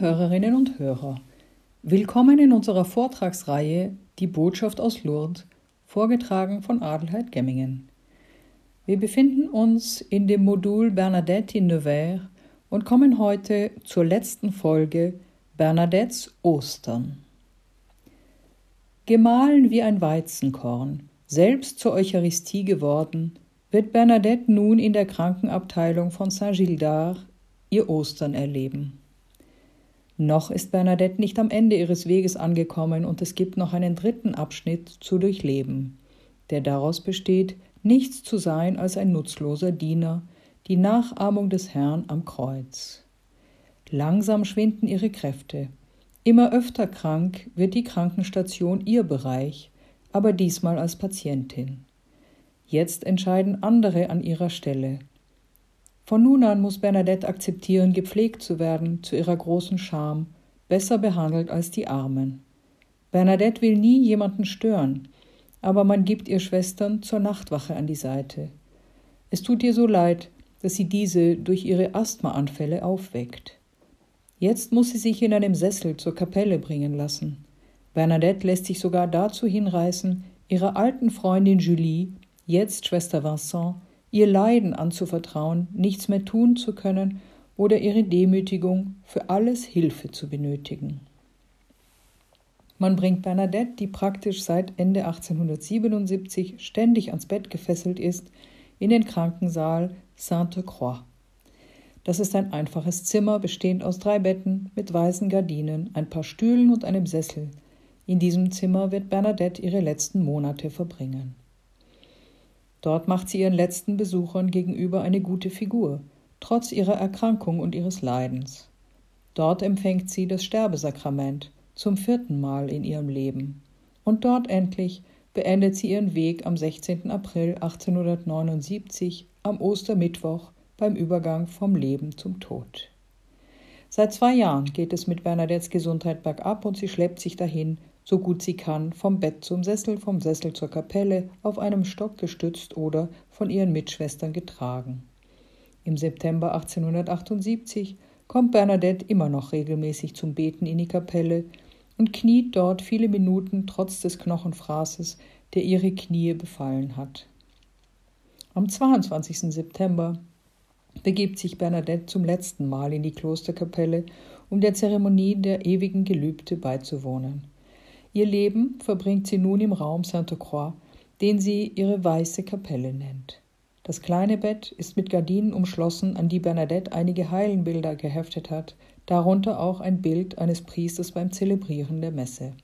Hörerinnen und Hörer, willkommen in unserer Vortragsreihe Die Botschaft aus Lourdes, vorgetragen von Adelheid Gemmingen. Wir befinden uns in dem Modul Bernadette in Nevers und kommen heute zur letzten Folge Bernadettes Ostern. Gemahlen wie ein Weizenkorn, selbst zur Eucharistie geworden, wird Bernadette nun in der Krankenabteilung von Saint-Gildard ihr Ostern erleben. Noch ist Bernadette nicht am Ende ihres Weges angekommen und es gibt noch einen dritten Abschnitt zu durchleben, der daraus besteht, nichts zu sein als ein nutzloser Diener, die Nachahmung des Herrn am Kreuz. Langsam schwinden ihre Kräfte. Immer öfter krank wird die Krankenstation ihr Bereich, aber diesmal als Patientin. Jetzt entscheiden andere an ihrer Stelle. Von nun an muss Bernadette akzeptieren, gepflegt zu werden, zu ihrer großen Scham, besser behandelt als die Armen. Bernadette will nie jemanden stören, aber man gibt ihr Schwestern zur Nachtwache an die Seite. Es tut ihr so leid, dass sie diese durch ihre Asthmaanfälle aufweckt. Jetzt muss sie sich in einem Sessel zur Kapelle bringen lassen. Bernadette lässt sich sogar dazu hinreißen, ihrer alten Freundin Julie, jetzt Schwester Vincent, ihr Leiden anzuvertrauen, nichts mehr tun zu können oder ihre Demütigung für alles Hilfe zu benötigen. Man bringt Bernadette, die praktisch seit Ende 1877 ständig ans Bett gefesselt ist, in den Krankensaal Sainte-Croix. Das ist ein einfaches Zimmer, bestehend aus drei Betten mit weißen Gardinen, ein paar Stühlen und einem Sessel. In diesem Zimmer wird Bernadette ihre letzten Monate verbringen. Dort macht sie ihren letzten Besuchern gegenüber eine gute Figur, trotz ihrer Erkrankung und ihres Leidens. Dort empfängt sie das Sterbesakrament zum vierten Mal in ihrem Leben. Und dort endlich beendet sie ihren Weg am 16. April 1879 am Ostermittwoch beim Übergang vom Leben zum Tod. Seit zwei Jahren geht es mit Bernadettes Gesundheit bergab und sie schleppt sich dahin, so gut sie kann, vom Bett zum Sessel, vom Sessel zur Kapelle, auf einem Stock gestützt oder von ihren Mitschwestern getragen. Im September 1878 kommt Bernadette immer noch regelmäßig zum Beten in die Kapelle und kniet dort viele Minuten trotz des Knochenfraßes, der ihre Knie befallen hat. Am 22. September begibt sich Bernadette zum letzten Mal in die Klosterkapelle, um der Zeremonie der ewigen Gelübde beizuwohnen. Ihr Leben verbringt sie nun im Raum Sainte Croix, den sie ihre weiße Kapelle nennt. Das kleine Bett ist mit Gardinen umschlossen, an die Bernadette einige Heilenbilder geheftet hat, darunter auch ein Bild eines Priesters beim Zelebrieren der Messe.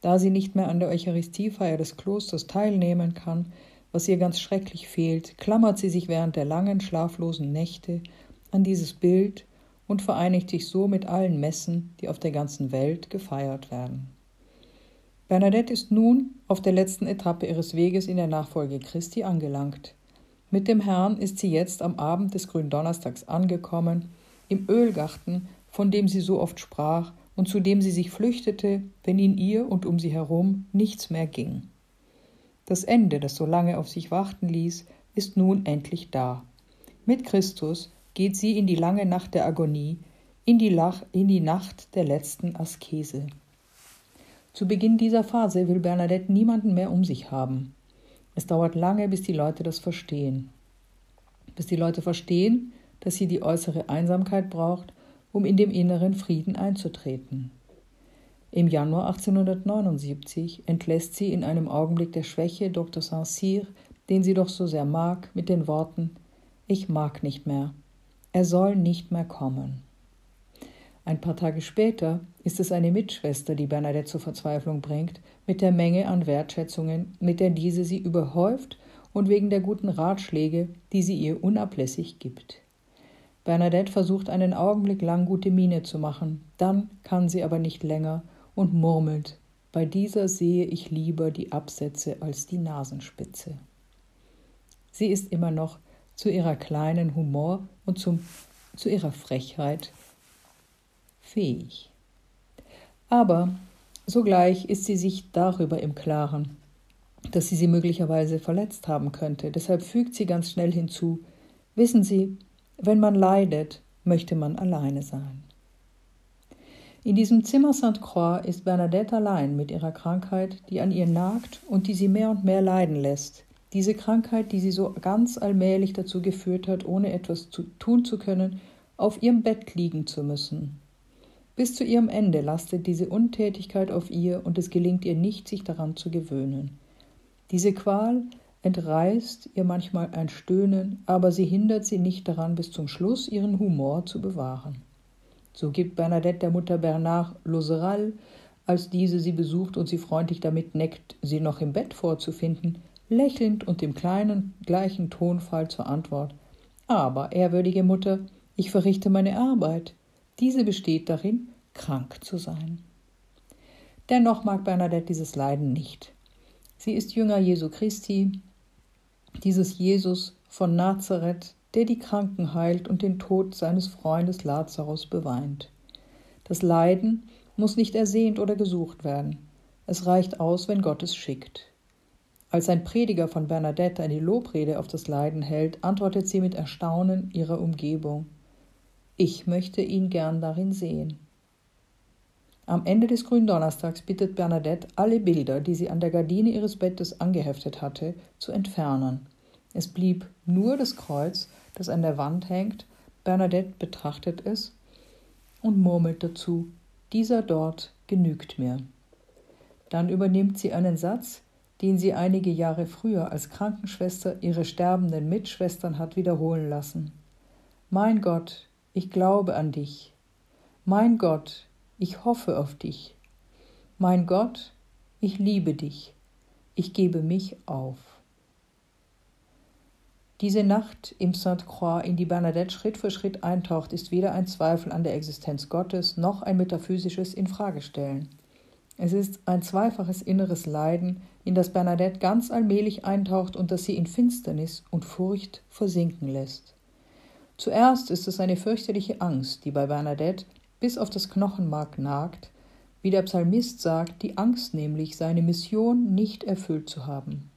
Da sie nicht mehr an der Eucharistiefeier des Klosters teilnehmen kann, was ihr ganz schrecklich fehlt, klammert sie sich während der langen schlaflosen Nächte an dieses Bild und vereinigt sich so mit allen Messen, die auf der ganzen Welt gefeiert werden. Bernadette ist nun auf der letzten Etappe ihres Weges in der Nachfolge Christi angelangt. Mit dem Herrn ist sie jetzt am Abend des Gründonnerstags angekommen, im Ölgarten, von dem sie so oft sprach und zu dem sie sich flüchtete, wenn in ihr und um sie herum nichts mehr ging. Das Ende, das so lange auf sich warten ließ, ist nun endlich da. Mit Christus geht sie in die lange Nacht der Agonie, in die, Lach, in die Nacht der letzten Askese. Zu Beginn dieser Phase will Bernadette niemanden mehr um sich haben. Es dauert lange, bis die Leute das verstehen. Bis die Leute verstehen, dass sie die äußere Einsamkeit braucht, um in dem inneren Frieden einzutreten. Im Januar 1879 entlässt sie in einem Augenblick der Schwäche Dr. Saint-Cyr, den sie doch so sehr mag, mit den Worten Ich mag nicht mehr. Er soll nicht mehr kommen. Ein paar Tage später ist es eine Mitschwester, die Bernadette zur Verzweiflung bringt, mit der Menge an Wertschätzungen, mit der diese sie überhäuft und wegen der guten Ratschläge, die sie ihr unablässig gibt. Bernadette versucht einen Augenblick lang gute Miene zu machen, dann kann sie aber nicht länger und murmelt, bei dieser sehe ich lieber die Absätze als die Nasenspitze. Sie ist immer noch zu ihrer kleinen Humor und zum, zu ihrer Frechheit fähig. Aber sogleich ist sie sich darüber im Klaren, dass sie sie möglicherweise verletzt haben könnte. Deshalb fügt sie ganz schnell hinzu, wissen Sie, wenn man leidet, möchte man alleine sein. In diesem Zimmer St. Croix ist Bernadette allein mit ihrer Krankheit, die an ihr nagt und die sie mehr und mehr leiden lässt. Diese Krankheit, die sie so ganz allmählich dazu geführt hat, ohne etwas zu tun zu können, auf ihrem Bett liegen zu müssen. Bis zu ihrem Ende lastet diese Untätigkeit auf ihr und es gelingt ihr nicht, sich daran zu gewöhnen. Diese Qual entreißt ihr manchmal ein Stöhnen, aber sie hindert sie nicht daran, bis zum Schluss ihren Humor zu bewahren. So gibt Bernadette der Mutter Bernard Loseral, als diese sie besucht und sie freundlich damit neckt, sie noch im Bett vorzufinden, lächelnd und im kleinen gleichen Tonfall zur Antwort Aber, ehrwürdige Mutter, ich verrichte meine Arbeit. Diese besteht darin, krank zu sein. Dennoch mag Bernadette dieses Leiden nicht. Sie ist Jünger Jesu Christi, dieses Jesus von Nazareth, der die Kranken heilt und den Tod seines Freundes Lazarus beweint. Das Leiden muss nicht ersehnt oder gesucht werden. Es reicht aus, wenn Gott es schickt. Als ein Prediger von Bernadette eine Lobrede auf das Leiden hält, antwortet sie mit Erstaunen ihrer Umgebung. Ich möchte ihn gern darin sehen. Am Ende des Gründonnerstags bittet Bernadette, alle Bilder, die sie an der Gardine ihres Bettes angeheftet hatte, zu entfernen. Es blieb nur das Kreuz, das an der Wand hängt. Bernadette betrachtet es und murmelt dazu: Dieser dort genügt mir. Dann übernimmt sie einen Satz, den sie einige Jahre früher als Krankenschwester ihre sterbenden Mitschwestern hat wiederholen lassen. Mein Gott, ich glaube an dich. Mein Gott, ich hoffe auf dich. Mein Gott, ich liebe dich. Ich gebe mich auf. Diese Nacht im Sainte Croix, in die Bernadette Schritt für Schritt eintaucht, ist weder ein Zweifel an der Existenz Gottes noch ein metaphysisches Infragestellen. Es ist ein zweifaches inneres Leiden, in das Bernadette ganz allmählich eintaucht und das sie in Finsternis und Furcht versinken lässt. Zuerst ist es eine fürchterliche Angst, die bei Bernadette bis auf das Knochenmark nagt, wie der Psalmist sagt, die Angst nämlich, seine Mission nicht erfüllt zu haben.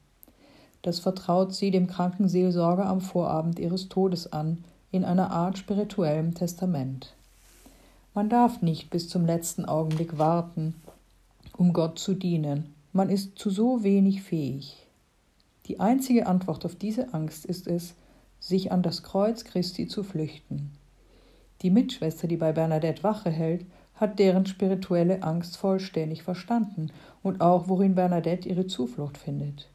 Das vertraut sie dem Krankenseelsorger am Vorabend ihres Todes an, in einer Art spirituellem Testament. Man darf nicht bis zum letzten Augenblick warten, um Gott zu dienen. Man ist zu so wenig fähig. Die einzige Antwort auf diese Angst ist es, sich an das Kreuz Christi zu flüchten. Die Mitschwester, die bei Bernadette Wache hält, hat deren spirituelle Angst vollständig verstanden und auch, worin Bernadette ihre Zuflucht findet.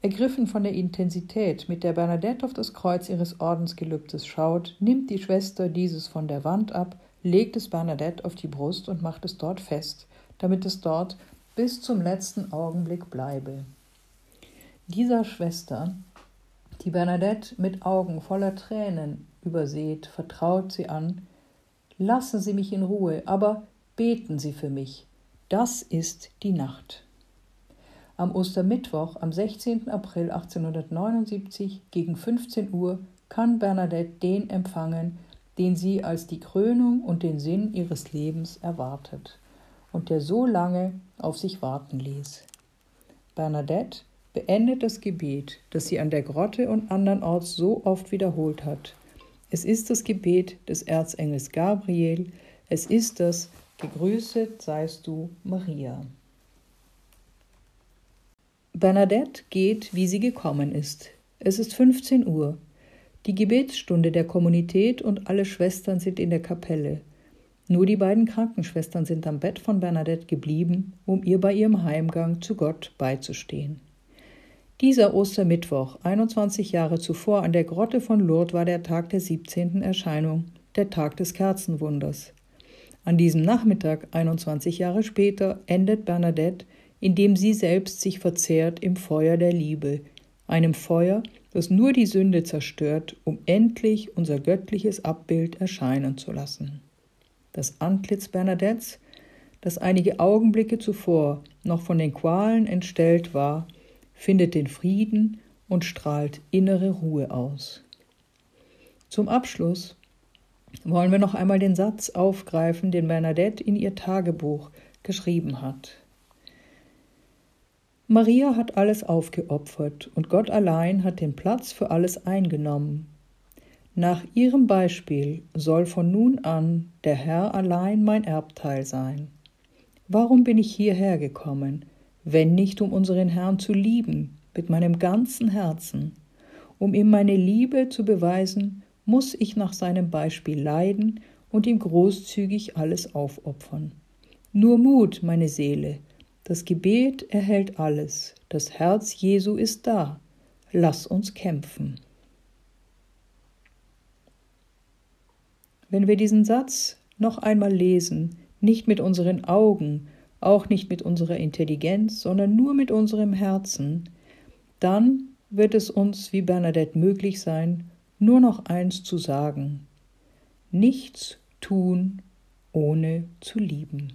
Ergriffen von der Intensität, mit der Bernadette auf das Kreuz ihres Ordensgelübdes schaut, nimmt die Schwester dieses von der Wand ab, legt es Bernadette auf die Brust und macht es dort fest, damit es dort bis zum letzten Augenblick bleibe. Dieser Schwester, die Bernadette mit Augen voller Tränen überseht, vertraut sie an, lassen Sie mich in Ruhe, aber beten Sie für mich. Das ist die Nacht. Am Ostermittwoch, am 16. April 1879 gegen 15 Uhr kann Bernadette den empfangen, den sie als die Krönung und den Sinn ihres Lebens erwartet und der so lange auf sich warten ließ. Bernadette beendet das Gebet, das sie an der Grotte und andernorts so oft wiederholt hat, es ist das Gebet des Erzengels Gabriel. Es ist das Gegrüßet seist du, Maria. Bernadette geht, wie sie gekommen ist. Es ist 15 Uhr. Die Gebetsstunde der Kommunität und alle Schwestern sind in der Kapelle. Nur die beiden Krankenschwestern sind am Bett von Bernadette geblieben, um ihr bei ihrem Heimgang zu Gott beizustehen. Dieser Ostermittwoch, 21 Jahre zuvor an der Grotte von Lourdes, war der Tag der 17. Erscheinung, der Tag des Kerzenwunders. An diesem Nachmittag, 21 Jahre später, endet Bernadette, indem sie selbst sich verzehrt im Feuer der Liebe, einem Feuer, das nur die Sünde zerstört, um endlich unser göttliches Abbild erscheinen zu lassen. Das Antlitz Bernadettes, das einige Augenblicke zuvor noch von den Qualen entstellt war, findet den Frieden und strahlt innere Ruhe aus. Zum Abschluss wollen wir noch einmal den Satz aufgreifen, den Bernadette in ihr Tagebuch geschrieben hat. Maria hat alles aufgeopfert und Gott allein hat den Platz für alles eingenommen. Nach ihrem Beispiel soll von nun an der Herr allein mein Erbteil sein. Warum bin ich hierher gekommen, wenn nicht um unseren Herrn zu lieben mit meinem ganzen Herzen? Um ihm meine Liebe zu beweisen, muss ich nach seinem Beispiel leiden und ihm großzügig alles aufopfern. Nur Mut, meine Seele, das Gebet erhält alles, das Herz Jesu ist da, lass uns kämpfen. Wenn wir diesen Satz noch einmal lesen, nicht mit unseren Augen, auch nicht mit unserer Intelligenz, sondern nur mit unserem Herzen, dann wird es uns wie Bernadette möglich sein, nur noch eins zu sagen, nichts tun, ohne zu lieben.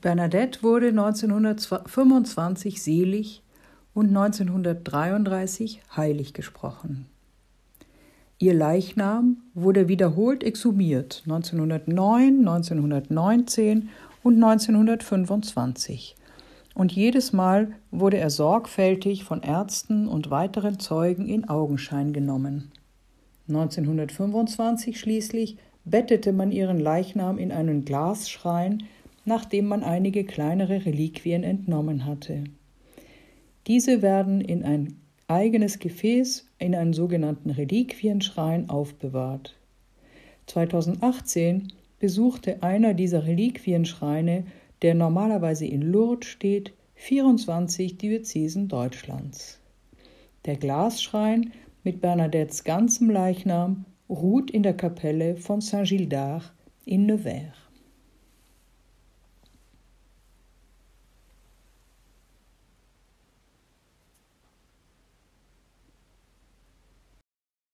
Bernadette wurde 1925 selig und 1933 heilig gesprochen. Ihr Leichnam wurde wiederholt exhumiert 1909, 1919 und 1925 und jedes Mal wurde er sorgfältig von Ärzten und weiteren Zeugen in Augenschein genommen. 1925 schließlich bettete man ihren Leichnam in einen Glasschrein nachdem man einige kleinere Reliquien entnommen hatte. Diese werden in ein eigenes Gefäß in einen sogenannten Reliquienschrein aufbewahrt. 2018 besuchte einer dieser Reliquienschreine, der normalerweise in Lourdes steht, 24 Diözesen Deutschlands. Der Glasschrein mit Bernadettes ganzem Leichnam ruht in der Kapelle von Saint-Gildard in Nevers.